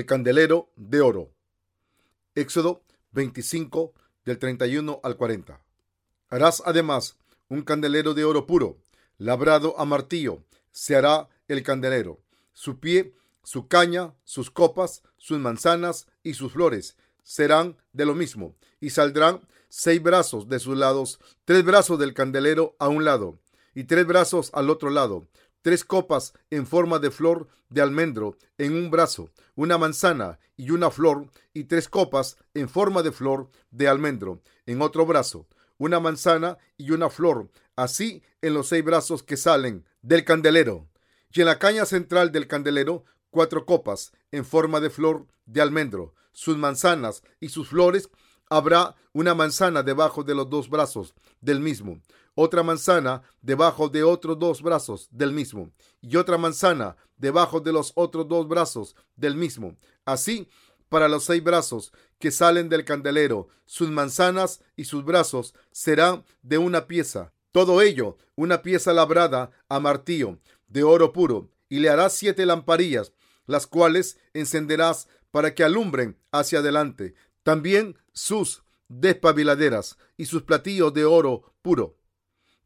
el candelero de oro. Éxodo 25 del 31 al 40. Harás además un candelero de oro puro, labrado a martillo, se hará el candelero. Su pie, su caña, sus copas, sus manzanas y sus flores serán de lo mismo, y saldrán seis brazos de sus lados, tres brazos del candelero a un lado, y tres brazos al otro lado, tres copas en forma de flor de almendro en un brazo, una manzana y una flor, y tres copas en forma de flor de almendro en otro brazo, una manzana y una flor, así en los seis brazos que salen del candelero. Y en la caña central del candelero, cuatro copas en forma de flor de almendro, sus manzanas y sus flores habrá una manzana debajo de los dos brazos del mismo, otra manzana debajo de otros dos brazos del mismo, y otra manzana debajo de los otros dos brazos del mismo. Así, para los seis brazos que salen del candelero, sus manzanas y sus brazos serán de una pieza. Todo ello, una pieza labrada a martillo, de oro puro, y le harás siete lamparillas, las cuales encenderás para que alumbren hacia adelante. También sus despabiladeras y sus platillos de oro puro.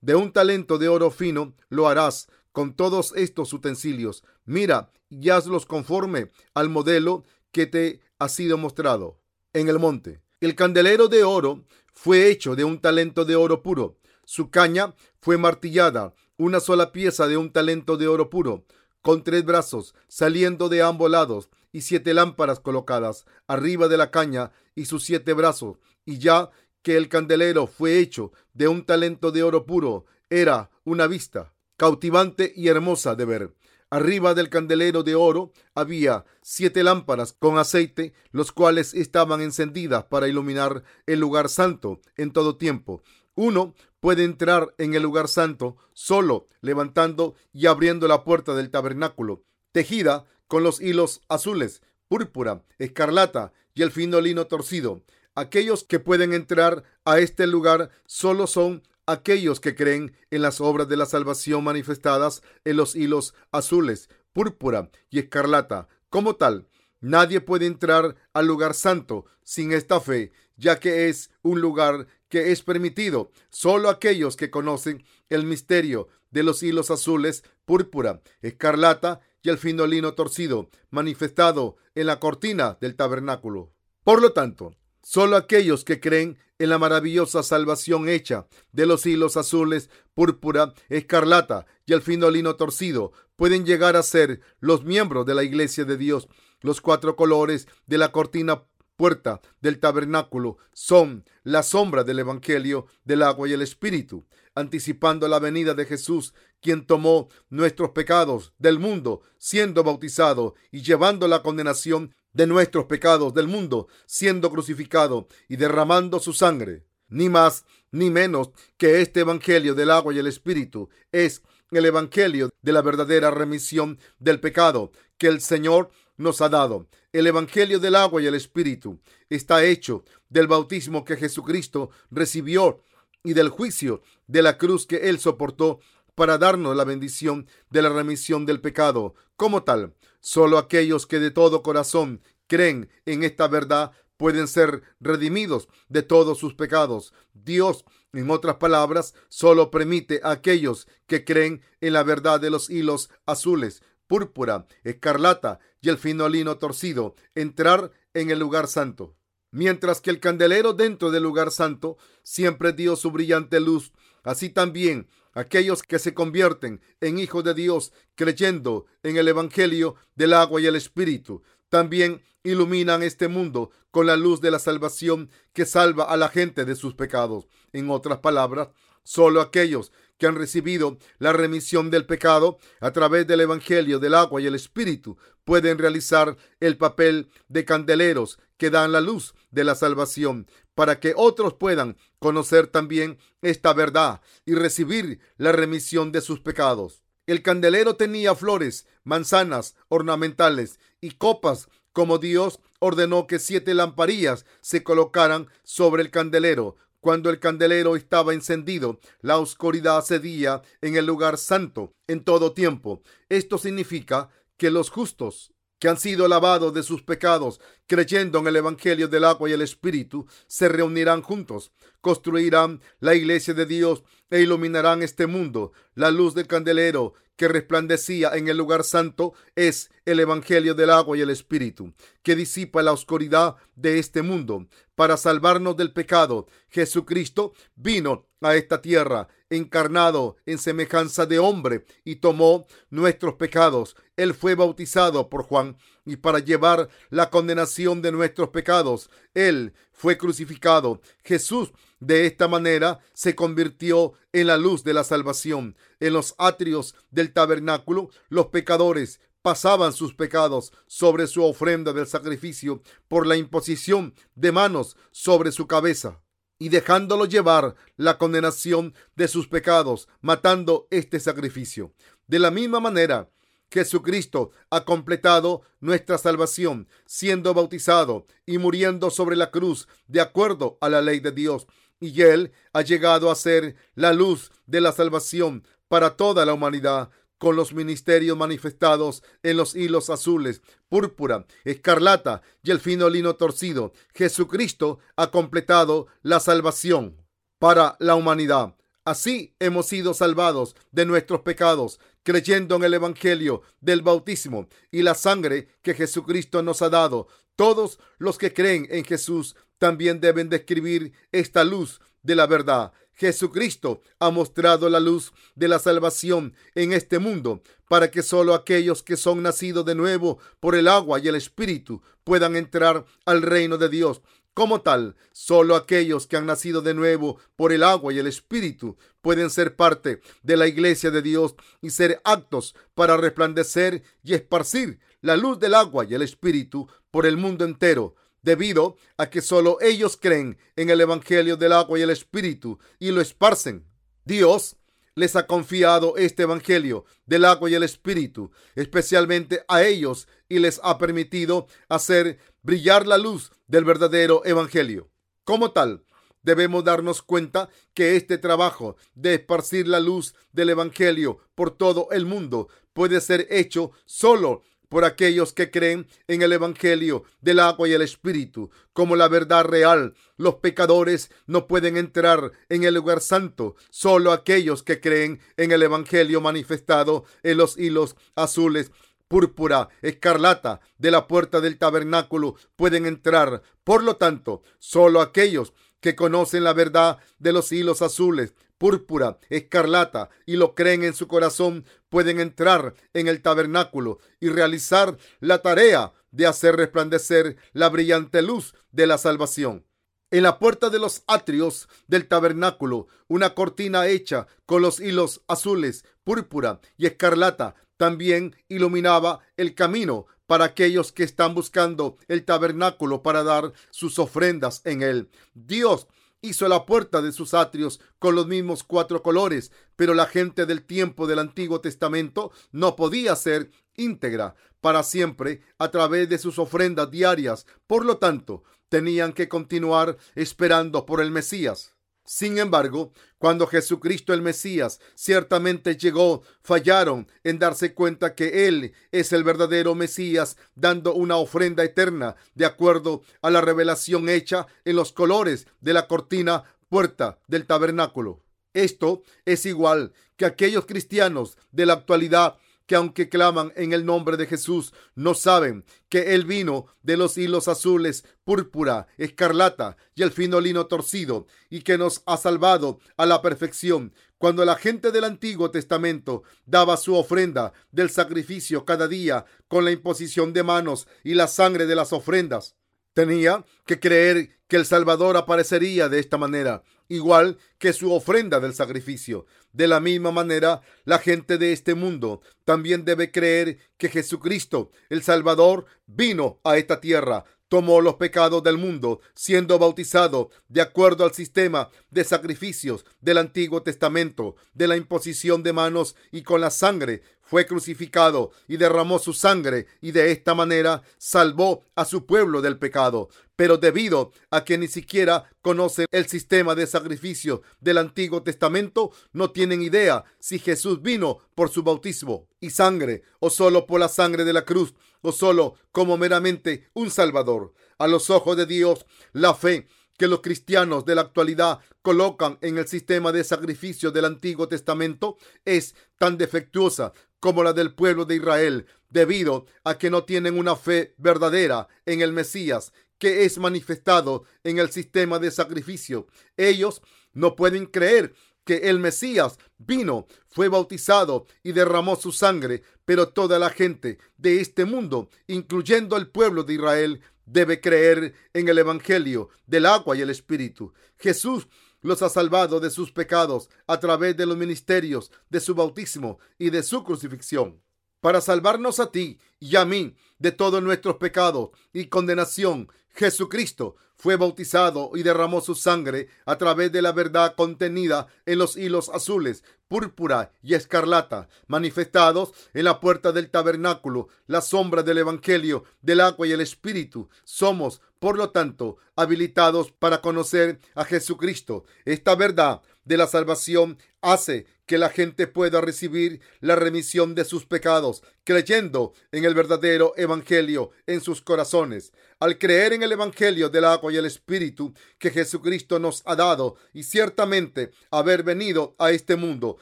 De un talento de oro fino lo harás con todos estos utensilios. Mira y hazlos conforme al modelo que te ha sido mostrado en el monte. El candelero de oro fue hecho de un talento de oro puro. Su caña fue martillada, una sola pieza de un talento de oro puro, con tres brazos saliendo de ambos lados y siete lámparas colocadas arriba de la caña y sus siete brazos, y ya que el candelero fue hecho de un talento de oro puro, era una vista cautivante y hermosa de ver. Arriba del candelero de oro había siete lámparas con aceite, los cuales estaban encendidas para iluminar el lugar santo en todo tiempo. Uno puede entrar en el lugar santo solo levantando y abriendo la puerta del tabernáculo, tejida con los hilos azules, púrpura, escarlata y el fino lino torcido. Aquellos que pueden entrar a este lugar solo son aquellos que creen en las obras de la salvación manifestadas en los hilos azules, púrpura y escarlata. Como tal, nadie puede entrar al lugar santo sin esta fe, ya que es un lugar que es permitido solo aquellos que conocen el misterio de los hilos azules, púrpura, escarlata y el fino lino torcido manifestado en la cortina del tabernáculo. Por lo tanto, solo aquellos que creen en la maravillosa salvación hecha de los hilos azules, púrpura, escarlata y el fino lino torcido pueden llegar a ser los miembros de la iglesia de Dios. Los cuatro colores de la cortina puerta del tabernáculo son la sombra del Evangelio del agua y el Espíritu, anticipando la venida de Jesús, quien tomó nuestros pecados del mundo, siendo bautizado y llevando la condenación de nuestros pecados del mundo, siendo crucificado y derramando su sangre. Ni más ni menos que este Evangelio del agua y el Espíritu es el Evangelio de la verdadera remisión del pecado que el Señor nos ha dado. El Evangelio del agua y el Espíritu está hecho del bautismo que Jesucristo recibió y del juicio de la cruz que Él soportó para darnos la bendición de la remisión del pecado. Como tal, solo aquellos que de todo corazón creen en esta verdad pueden ser redimidos de todos sus pecados. Dios, en otras palabras, solo permite a aquellos que creen en la verdad de los hilos azules púrpura, escarlata y el fino lino torcido, entrar en el lugar santo. Mientras que el candelero dentro del lugar santo siempre dio su brillante luz, así también aquellos que se convierten en hijos de Dios creyendo en el Evangelio del agua y el Espíritu, también iluminan este mundo con la luz de la salvación que salva a la gente de sus pecados. En otras palabras, solo aquellos que han recibido la remisión del pecado a través del Evangelio del agua y el Espíritu pueden realizar el papel de candeleros que dan la luz de la salvación para que otros puedan conocer también esta verdad y recibir la remisión de sus pecados. El candelero tenía flores, manzanas ornamentales y copas como Dios ordenó que siete lamparillas se colocaran sobre el candelero cuando el candelero estaba encendido, la oscuridad cedía en el lugar santo en todo tiempo. Esto significa que los justos que han sido lavados de sus pecados, creyendo en el Evangelio del agua y el Espíritu, se reunirán juntos, construirán la iglesia de Dios e iluminarán este mundo. La luz del candelero que resplandecía en el lugar santo es el Evangelio del agua y el Espíritu, que disipa la oscuridad de este mundo. Para salvarnos del pecado, Jesucristo vino a esta tierra encarnado en semejanza de hombre y tomó nuestros pecados. Él fue bautizado por Juan y para llevar la condenación de nuestros pecados, Él fue crucificado. Jesús de esta manera se convirtió en la luz de la salvación. En los atrios del tabernáculo, los pecadores pasaban sus pecados sobre su ofrenda del sacrificio por la imposición de manos sobre su cabeza y dejándolo llevar la condenación de sus pecados, matando este sacrificio. De la misma manera, Jesucristo ha completado nuestra salvación, siendo bautizado y muriendo sobre la cruz de acuerdo a la ley de Dios. Y Él ha llegado a ser la luz de la salvación para toda la humanidad con los ministerios manifestados en los hilos azules, púrpura, escarlata y el fino lino torcido. Jesucristo ha completado la salvación para la humanidad. Así hemos sido salvados de nuestros pecados, creyendo en el Evangelio del bautismo y la sangre que Jesucristo nos ha dado. Todos los que creen en Jesús también deben describir esta luz de la verdad. Jesucristo ha mostrado la luz de la salvación en este mundo para que solo aquellos que son nacidos de nuevo por el agua y el Espíritu puedan entrar al reino de Dios. Como tal, solo aquellos que han nacido de nuevo por el agua y el Espíritu pueden ser parte de la iglesia de Dios y ser actos para resplandecer y esparcir la luz del agua y el Espíritu por el mundo entero debido a que solo ellos creen en el Evangelio del agua y el Espíritu y lo esparcen. Dios les ha confiado este Evangelio del agua y el Espíritu, especialmente a ellos, y les ha permitido hacer brillar la luz del verdadero Evangelio. Como tal, debemos darnos cuenta que este trabajo de esparcir la luz del Evangelio por todo el mundo puede ser hecho solo por aquellos que creen en el Evangelio del agua y el Espíritu como la verdad real. Los pecadores no pueden entrar en el lugar santo. Solo aquellos que creen en el Evangelio manifestado en los hilos azules púrpura, escarlata de la puerta del tabernáculo pueden entrar. Por lo tanto, solo aquellos que conocen la verdad de los hilos azules púrpura, escarlata y lo creen en su corazón, pueden entrar en el tabernáculo y realizar la tarea de hacer resplandecer la brillante luz de la salvación. En la puerta de los atrios del tabernáculo, una cortina hecha con los hilos azules, púrpura y escarlata también iluminaba el camino para aquellos que están buscando el tabernáculo para dar sus ofrendas en él. Dios hizo la puerta de sus atrios con los mismos cuatro colores, pero la gente del tiempo del Antiguo Testamento no podía ser íntegra para siempre a través de sus ofrendas diarias. Por lo tanto, tenían que continuar esperando por el Mesías. Sin embargo, cuando Jesucristo el Mesías ciertamente llegó, fallaron en darse cuenta que Él es el verdadero Mesías, dando una ofrenda eterna de acuerdo a la revelación hecha en los colores de la cortina puerta del tabernáculo. Esto es igual que aquellos cristianos de la actualidad que aunque claman en el nombre de Jesús, no saben que Él vino de los hilos azules, púrpura, escarlata y el fino lino torcido, y que nos ha salvado a la perfección. Cuando la gente del Antiguo Testamento daba su ofrenda del sacrificio cada día con la imposición de manos y la sangre de las ofrendas, tenía que creer que el Salvador aparecería de esta manera igual que su ofrenda del sacrificio. De la misma manera, la gente de este mundo también debe creer que Jesucristo, el Salvador, vino a esta tierra, tomó los pecados del mundo, siendo bautizado de acuerdo al sistema de sacrificios del Antiguo Testamento, de la imposición de manos y con la sangre fue crucificado y derramó su sangre y de esta manera salvó a su pueblo del pecado. Pero debido a que ni siquiera conocen el sistema de sacrificio del Antiguo Testamento, no tienen idea si Jesús vino por su bautismo y sangre o solo por la sangre de la cruz. O solo como meramente un Salvador. A los ojos de Dios, la fe que los cristianos de la actualidad colocan en el sistema de sacrificio del Antiguo Testamento es tan defectuosa como la del pueblo de Israel, debido a que no tienen una fe verdadera en el Mesías que es manifestado en el sistema de sacrificio. Ellos no pueden creer que el Mesías vino, fue bautizado y derramó su sangre, pero toda la gente de este mundo, incluyendo el pueblo de Israel, debe creer en el Evangelio del agua y el Espíritu. Jesús los ha salvado de sus pecados a través de los ministerios de su bautismo y de su crucifixión. Para salvarnos a ti y a mí de todos nuestros pecados y condenación, Jesucristo fue bautizado y derramó su sangre a través de la verdad contenida en los hilos azules, púrpura y escarlata, manifestados en la puerta del tabernáculo, la sombra del Evangelio, del agua y el Espíritu. Somos, por lo tanto, habilitados para conocer a Jesucristo. Esta verdad de la salvación hace que la gente pueda recibir la remisión de sus pecados, creyendo en el verdadero Evangelio en sus corazones. Al creer en el Evangelio del agua y el Espíritu que Jesucristo nos ha dado y ciertamente haber venido a este mundo,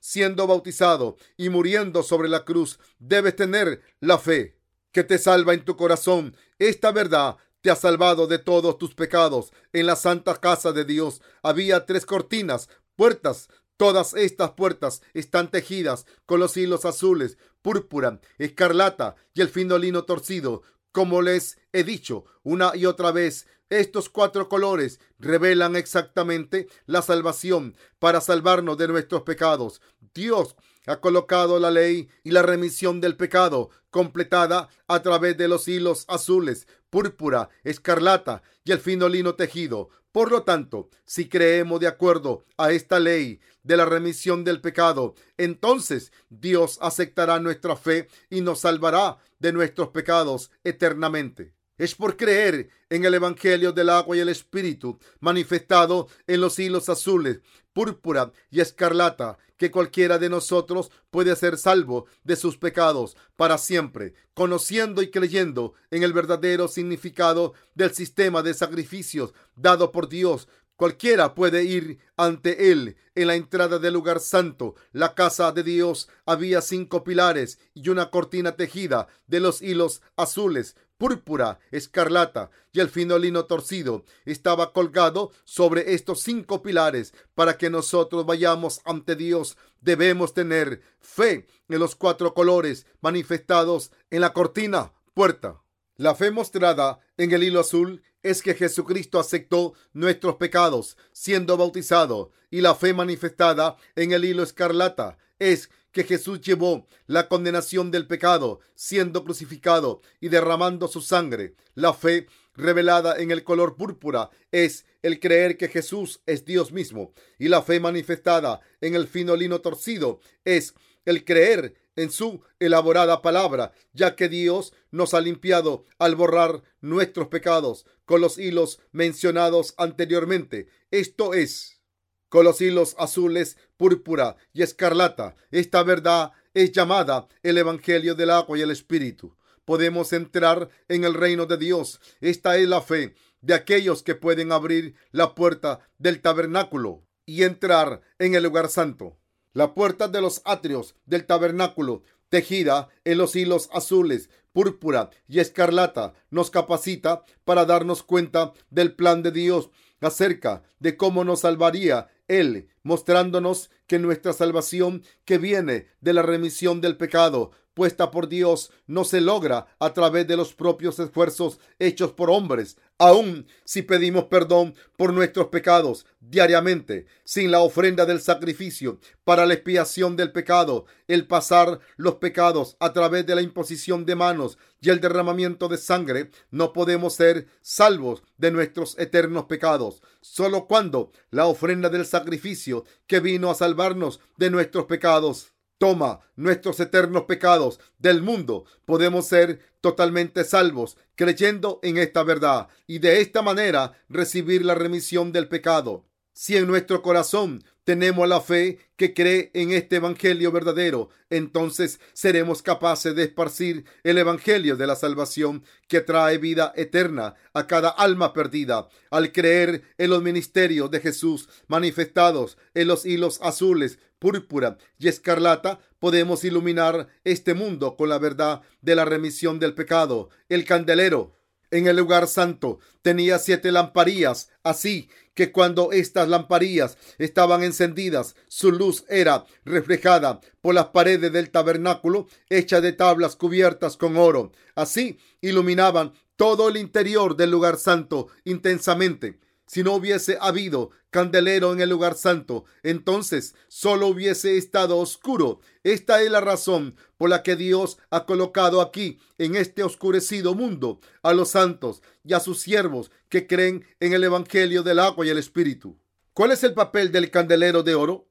siendo bautizado y muriendo sobre la cruz, debes tener la fe que te salva en tu corazón. Esta verdad te ha salvado de todos tus pecados. En la santa casa de Dios había tres cortinas, puertas Todas estas puertas están tejidas con los hilos azules, púrpura, escarlata y el fino lino torcido. Como les he dicho una y otra vez, estos cuatro colores revelan exactamente la salvación para salvarnos de nuestros pecados. Dios ha colocado la ley y la remisión del pecado completada a través de los hilos azules, púrpura, escarlata y el fino lino tejido. Por lo tanto, si creemos de acuerdo a esta ley de la remisión del pecado, entonces Dios aceptará nuestra fe y nos salvará de nuestros pecados eternamente. Es por creer en el Evangelio del agua y el Espíritu manifestado en los hilos azules, púrpura y escarlata que cualquiera de nosotros puede ser salvo de sus pecados para siempre, conociendo y creyendo en el verdadero significado del sistema de sacrificios dado por Dios Cualquiera puede ir ante él en la entrada del lugar santo. La casa de Dios había cinco pilares y una cortina tejida de los hilos azules, púrpura, escarlata y el fino lino torcido. Estaba colgado sobre estos cinco pilares. Para que nosotros vayamos ante Dios debemos tener fe en los cuatro colores manifestados en la cortina, puerta. La fe mostrada en el hilo azul es que Jesucristo aceptó nuestros pecados siendo bautizado y la fe manifestada en el hilo escarlata es que Jesús llevó la condenación del pecado siendo crucificado y derramando su sangre. La fe revelada en el color púrpura es el creer que Jesús es Dios mismo y la fe manifestada en el fino lino torcido es el creer en su elaborada palabra, ya que Dios nos ha limpiado al borrar nuestros pecados con los hilos mencionados anteriormente. Esto es, con los hilos azules, púrpura y escarlata. Esta verdad es llamada el Evangelio del agua y el Espíritu. Podemos entrar en el reino de Dios. Esta es la fe de aquellos que pueden abrir la puerta del tabernáculo y entrar en el lugar santo. La puerta de los atrios del tabernáculo, tejida en los hilos azules, púrpura y escarlata, nos capacita para darnos cuenta del plan de Dios acerca de cómo nos salvaría Él, mostrándonos que nuestra salvación que viene de la remisión del pecado puesta por Dios no se logra a través de los propios esfuerzos hechos por hombres, aun si pedimos perdón por nuestros pecados diariamente, sin la ofrenda del sacrificio para la expiación del pecado, el pasar los pecados a través de la imposición de manos y el derramamiento de sangre, no podemos ser salvos de nuestros eternos pecados. Solo cuando la ofrenda del sacrificio que vino a salvarnos de nuestros pecados toma nuestros eternos pecados del mundo, podemos ser totalmente salvos creyendo en esta verdad y de esta manera recibir la remisión del pecado. Si en nuestro corazón tenemos la fe que cree en este Evangelio verdadero, entonces seremos capaces de esparcir el Evangelio de la salvación que trae vida eterna a cada alma perdida. Al creer en los ministerios de Jesús manifestados en los hilos azules, púrpura y escarlata, podemos iluminar este mundo con la verdad de la remisión del pecado. El candelero en el lugar santo tenía siete lamparillas, así que cuando estas lamparillas estaban encendidas, su luz era reflejada por las paredes del tabernáculo, hechas de tablas cubiertas con oro. Así iluminaban todo el interior del lugar santo intensamente. Si no hubiese habido candelero en el lugar santo, entonces solo hubiese estado oscuro. Esta es la razón por la que Dios ha colocado aquí, en este oscurecido mundo, a los santos y a sus siervos que creen en el Evangelio del agua y el Espíritu. ¿Cuál es el papel del candelero de oro?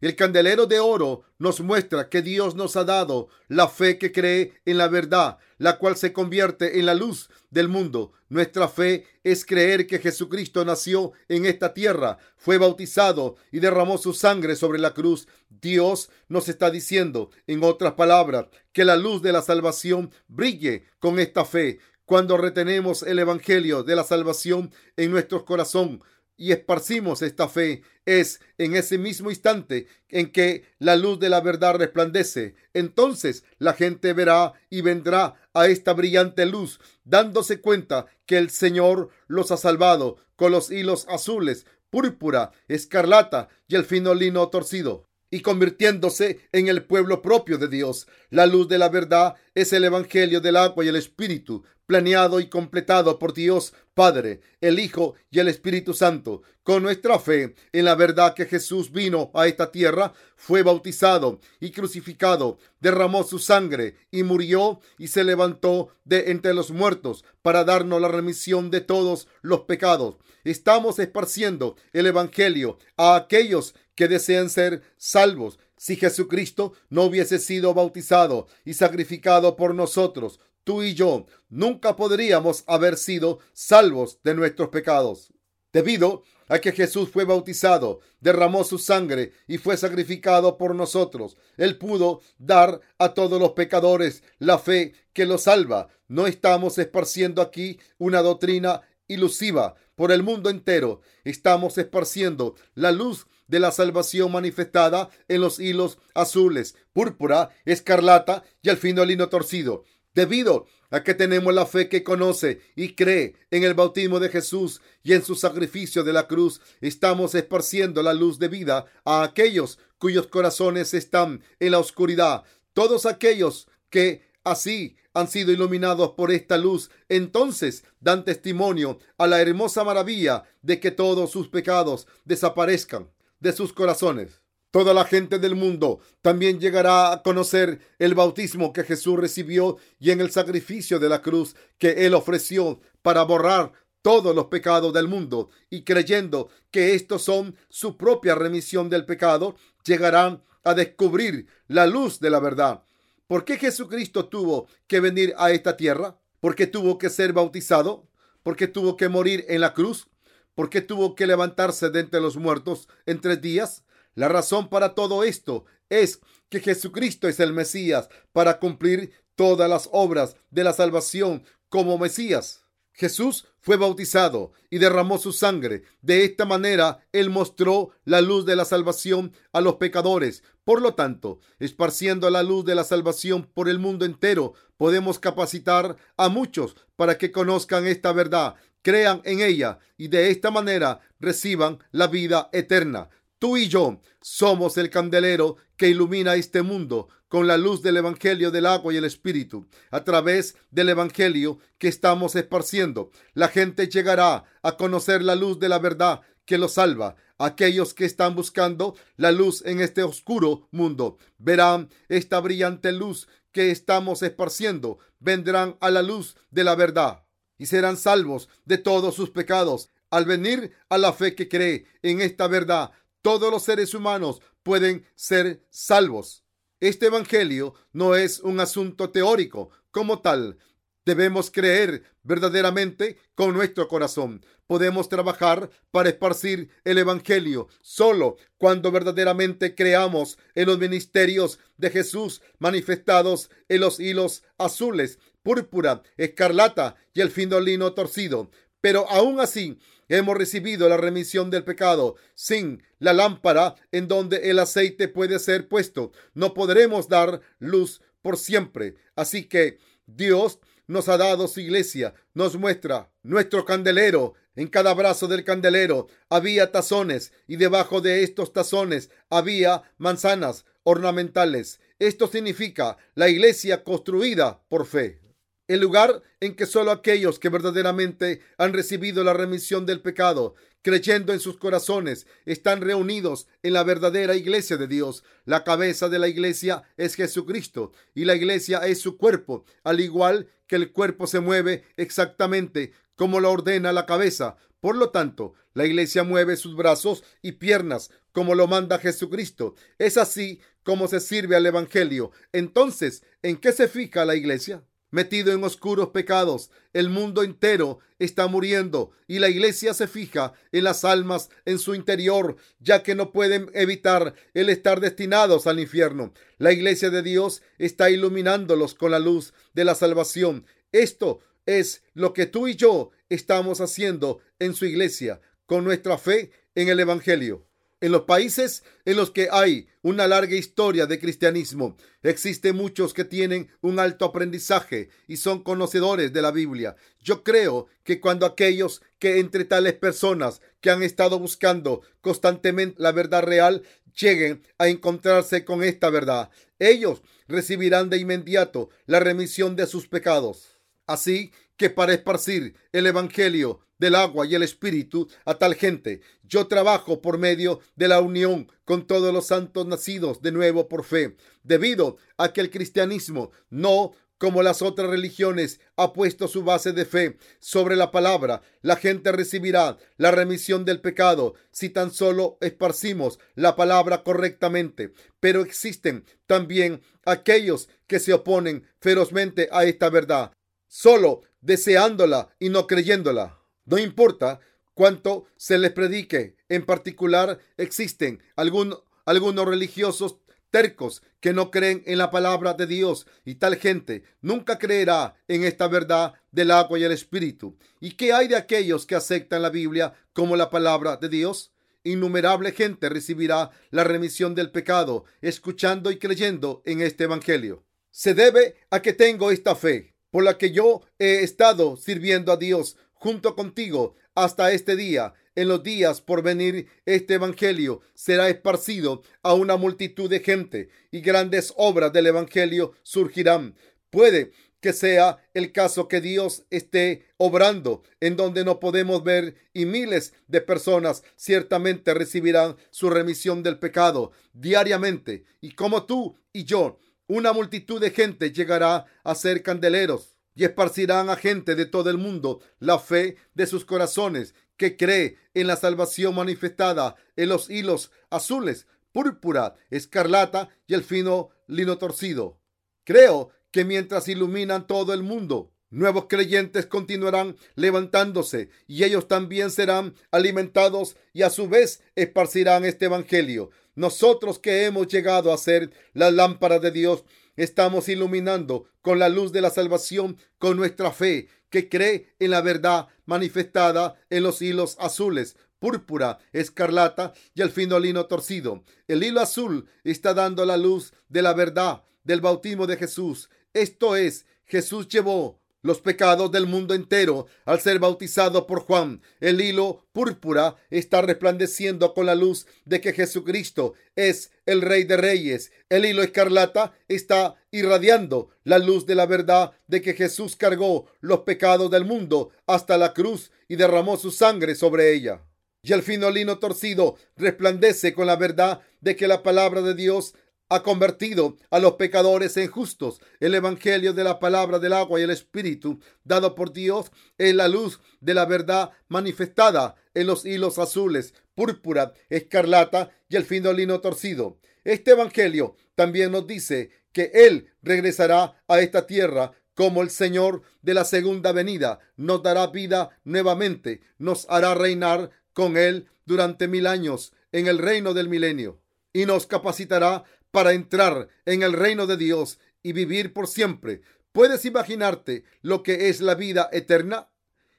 El candelero de oro nos muestra que Dios nos ha dado la fe que cree en la verdad, la cual se convierte en la luz del mundo. Nuestra fe es creer que Jesucristo nació en esta tierra, fue bautizado y derramó su sangre sobre la cruz. Dios nos está diciendo, en otras palabras, que la luz de la salvación brille con esta fe. Cuando retenemos el Evangelio de la salvación en nuestro corazón, y esparcimos esta fe, es en ese mismo instante en que la luz de la verdad resplandece. Entonces la gente verá y vendrá a esta brillante luz, dándose cuenta que el Señor los ha salvado con los hilos azules, púrpura, escarlata y el fino lino torcido y convirtiéndose en el pueblo propio de Dios. La luz de la verdad es el Evangelio del agua y el Espíritu, planeado y completado por Dios Padre, el Hijo y el Espíritu Santo. Con nuestra fe en la verdad que Jesús vino a esta tierra, fue bautizado y crucificado, derramó su sangre y murió y se levantó de entre los muertos para darnos la remisión de todos los pecados. Estamos esparciendo el Evangelio a aquellos que desean ser salvos. Si Jesucristo no hubiese sido bautizado y sacrificado por nosotros, tú y yo nunca podríamos haber sido salvos de nuestros pecados. Debido a que Jesús fue bautizado, derramó su sangre y fue sacrificado por nosotros, Él pudo dar a todos los pecadores la fe que los salva. No estamos esparciendo aquí una doctrina ilusiva por el mundo entero. Estamos esparciendo la luz de la salvación manifestada en los hilos azules, púrpura, escarlata y el fino lino torcido. Debido a que tenemos la fe que conoce y cree en el bautismo de Jesús y en su sacrificio de la cruz, estamos esparciendo la luz de vida a aquellos cuyos corazones están en la oscuridad. Todos aquellos que así han sido iluminados por esta luz, entonces dan testimonio a la hermosa maravilla de que todos sus pecados desaparezcan de sus corazones. Toda la gente del mundo también llegará a conocer el bautismo que Jesús recibió y en el sacrificio de la cruz que Él ofreció para borrar todos los pecados del mundo y creyendo que estos son su propia remisión del pecado, llegarán a descubrir la luz de la verdad. ¿Por qué Jesucristo tuvo que venir a esta tierra? ¿Por qué tuvo que ser bautizado? ¿Por qué tuvo que morir en la cruz? ¿Por qué tuvo que levantarse de entre los muertos en tres días? La razón para todo esto es que Jesucristo es el Mesías para cumplir todas las obras de la salvación como Mesías. Jesús fue bautizado y derramó su sangre. De esta manera, Él mostró la luz de la salvación a los pecadores. Por lo tanto, esparciendo la luz de la salvación por el mundo entero, podemos capacitar a muchos para que conozcan esta verdad crean en ella y de esta manera reciban la vida eterna. Tú y yo somos el candelero que ilumina este mundo con la luz del Evangelio del agua y el Espíritu. A través del Evangelio que estamos esparciendo, la gente llegará a conocer la luz de la verdad que los salva. Aquellos que están buscando la luz en este oscuro mundo verán esta brillante luz que estamos esparciendo. Vendrán a la luz de la verdad y serán salvos de todos sus pecados. Al venir a la fe que cree en esta verdad, todos los seres humanos pueden ser salvos. Este Evangelio no es un asunto teórico como tal. Debemos creer verdaderamente con nuestro corazón. Podemos trabajar para esparcir el Evangelio solo cuando verdaderamente creamos en los ministerios de Jesús manifestados en los hilos azules, púrpura, escarlata y el findolino torcido. Pero aún así, hemos recibido la remisión del pecado. Sin la lámpara en donde el aceite puede ser puesto, no podremos dar luz por siempre. Así que Dios nos ha dado su iglesia, nos muestra nuestro candelero. En cada brazo del candelero había tazones y debajo de estos tazones había manzanas ornamentales. Esto significa la iglesia construida por fe el lugar en que solo aquellos que verdaderamente han recibido la remisión del pecado, creyendo en sus corazones, están reunidos en la verdadera iglesia de Dios. La cabeza de la iglesia es Jesucristo y la iglesia es su cuerpo, al igual que el cuerpo se mueve exactamente como lo ordena la cabeza. Por lo tanto, la iglesia mueve sus brazos y piernas como lo manda Jesucristo. Es así como se sirve al Evangelio. Entonces, ¿en qué se fija la iglesia? Metido en oscuros pecados. El mundo entero está muriendo y la iglesia se fija en las almas en su interior, ya que no pueden evitar el estar destinados al infierno. La iglesia de Dios está iluminándolos con la luz de la salvación. Esto es lo que tú y yo estamos haciendo en su iglesia con nuestra fe en el Evangelio. En los países en los que hay una larga historia de cristianismo, existen muchos que tienen un alto aprendizaje y son conocedores de la Biblia. Yo creo que cuando aquellos que entre tales personas que han estado buscando constantemente la verdad real lleguen a encontrarse con esta verdad, ellos recibirán de inmediato la remisión de sus pecados. Así que para esparcir el Evangelio del agua y el espíritu a tal gente. Yo trabajo por medio de la unión con todos los santos nacidos de nuevo por fe, debido a que el cristianismo no como las otras religiones, ha puesto su base de fe sobre la palabra. La gente recibirá la remisión del pecado si tan solo esparcimos la palabra correctamente. Pero existen también aquellos que se oponen ferozmente a esta verdad, solo deseándola y no creyéndola. No importa cuánto se les predique. En particular, existen algunos religiosos tercos que no creen en la palabra de Dios y tal gente nunca creerá en esta verdad del agua y el espíritu. ¿Y qué hay de aquellos que aceptan la Biblia como la palabra de Dios? Innumerable gente recibirá la remisión del pecado escuchando y creyendo en este Evangelio. Se debe a que tengo esta fe por la que yo he estado sirviendo a Dios junto contigo hasta este día. En los días por venir, este Evangelio será esparcido a una multitud de gente y grandes obras del Evangelio surgirán. Puede que sea el caso que Dios esté obrando en donde no podemos ver y miles de personas ciertamente recibirán su remisión del pecado diariamente. Y como tú y yo, una multitud de gente llegará a ser candeleros y esparcirán a gente de todo el mundo la fe de sus corazones que cree en la salvación manifestada en los hilos azules, púrpura, escarlata y el fino lino torcido. Creo que mientras iluminan todo el mundo, nuevos creyentes continuarán levantándose y ellos también serán alimentados y a su vez esparcirán este evangelio. Nosotros que hemos llegado a ser la lámpara de Dios, estamos iluminando con la luz de la salvación con nuestra fe que cree en la verdad manifestada en los hilos azules, púrpura, escarlata y el fino lino torcido. El hilo azul está dando la luz de la verdad del bautismo de Jesús. Esto es, Jesús llevó los pecados del mundo entero al ser bautizado por Juan. El hilo púrpura está resplandeciendo con la luz de que Jesucristo es el Rey de Reyes. El hilo escarlata está irradiando la luz de la verdad de que Jesús cargó los pecados del mundo hasta la cruz y derramó su sangre sobre ella. Y el fino lino torcido resplandece con la verdad de que la palabra de Dios ha convertido a los pecadores en justos. El Evangelio de la palabra del agua y el Espíritu, dado por Dios, es la luz de la verdad manifestada en los hilos azules, púrpura, escarlata y el fino lino torcido. Este Evangelio también nos dice que Él regresará a esta tierra como el Señor de la segunda venida nos dará vida nuevamente, nos hará reinar con Él durante mil años en el reino del milenio y nos capacitará para entrar en el reino de Dios y vivir por siempre. ¿Puedes imaginarte lo que es la vida eterna?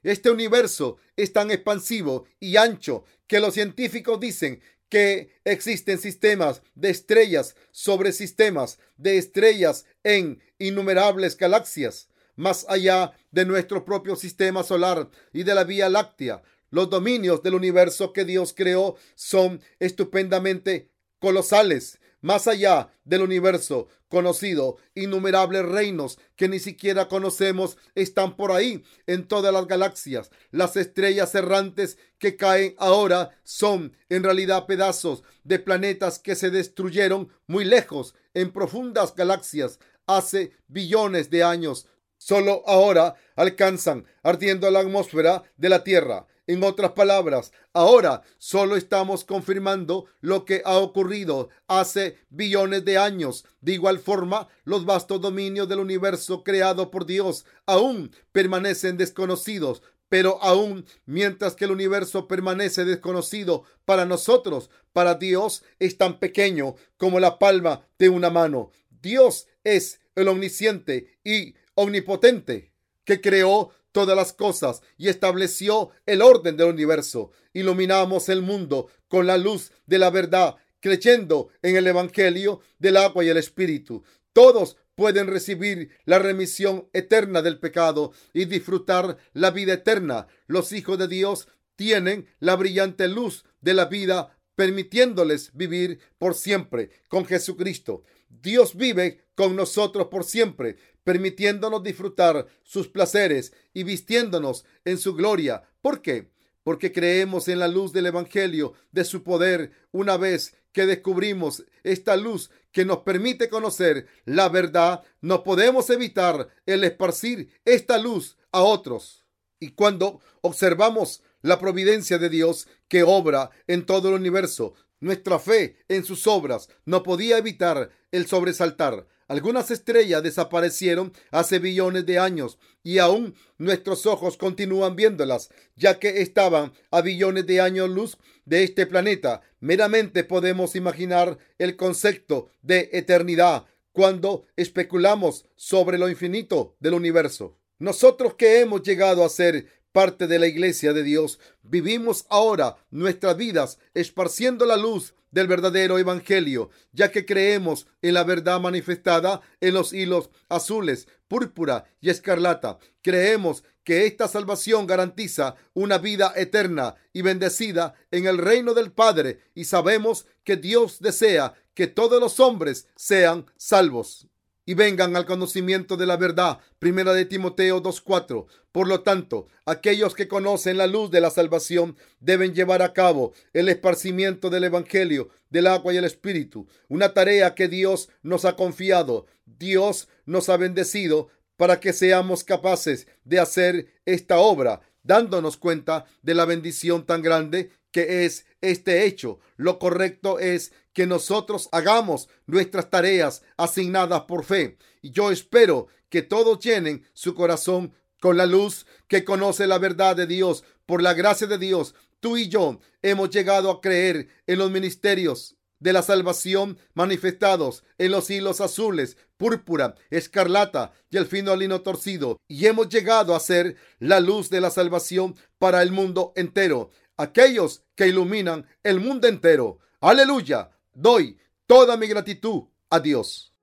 Este universo es tan expansivo y ancho que los científicos dicen que existen sistemas de estrellas sobre sistemas de estrellas en innumerables galaxias, más allá de nuestro propio sistema solar y de la Vía Láctea. Los dominios del universo que Dios creó son estupendamente colosales más allá del universo conocido, innumerables reinos que ni siquiera conocemos están por ahí en todas las galaxias. Las estrellas errantes que caen ahora son en realidad pedazos de planetas que se destruyeron muy lejos en profundas galaxias hace billones de años. Solo ahora alcanzan ardiendo la atmósfera de la Tierra en otras palabras, ahora solo estamos confirmando lo que ha ocurrido hace billones de años. De igual forma, los vastos dominios del universo creado por Dios aún permanecen desconocidos. Pero aún mientras que el universo permanece desconocido para nosotros, para Dios es tan pequeño como la palma de una mano. Dios es el omnisciente y omnipotente que creó todas las cosas y estableció el orden del universo. Iluminamos el mundo con la luz de la verdad, creyendo en el Evangelio del agua y el Espíritu. Todos pueden recibir la remisión eterna del pecado y disfrutar la vida eterna. Los hijos de Dios tienen la brillante luz de la vida, permitiéndoles vivir por siempre con Jesucristo. Dios vive con nosotros por siempre, permitiéndonos disfrutar sus placeres y vistiéndonos en su gloria. ¿Por qué? Porque creemos en la luz del Evangelio, de su poder, una vez que descubrimos esta luz que nos permite conocer la verdad, no podemos evitar el esparcir esta luz a otros. Y cuando observamos la providencia de Dios que obra en todo el universo, nuestra fe en sus obras no podía evitar el sobresaltar. Algunas estrellas desaparecieron hace billones de años y aún nuestros ojos continúan viéndolas, ya que estaban a billones de años luz de este planeta. Meramente podemos imaginar el concepto de eternidad cuando especulamos sobre lo infinito del universo. Nosotros que hemos llegado a ser parte de la iglesia de Dios, vivimos ahora nuestras vidas esparciendo la luz del verdadero evangelio, ya que creemos en la verdad manifestada en los hilos azules, púrpura y escarlata. Creemos que esta salvación garantiza una vida eterna y bendecida en el reino del Padre y sabemos que Dios desea que todos los hombres sean salvos y vengan al conocimiento de la verdad. Primera de Timoteo 2.4. Por lo tanto, aquellos que conocen la luz de la salvación deben llevar a cabo el esparcimiento del Evangelio, del agua y el Espíritu, una tarea que Dios nos ha confiado. Dios nos ha bendecido para que seamos capaces de hacer esta obra, dándonos cuenta de la bendición tan grande que es este hecho. Lo correcto es que nosotros hagamos nuestras tareas asignadas por fe. Y yo espero que todos llenen su corazón con la luz que conoce la verdad de Dios. Por la gracia de Dios, tú y yo hemos llegado a creer en los ministerios de la salvación manifestados en los hilos azules, púrpura, escarlata y el fino lino torcido, y hemos llegado a ser la luz de la salvación para el mundo entero, aquellos que iluminan el mundo entero. Aleluya. Doy toda mi gratitud a Dios.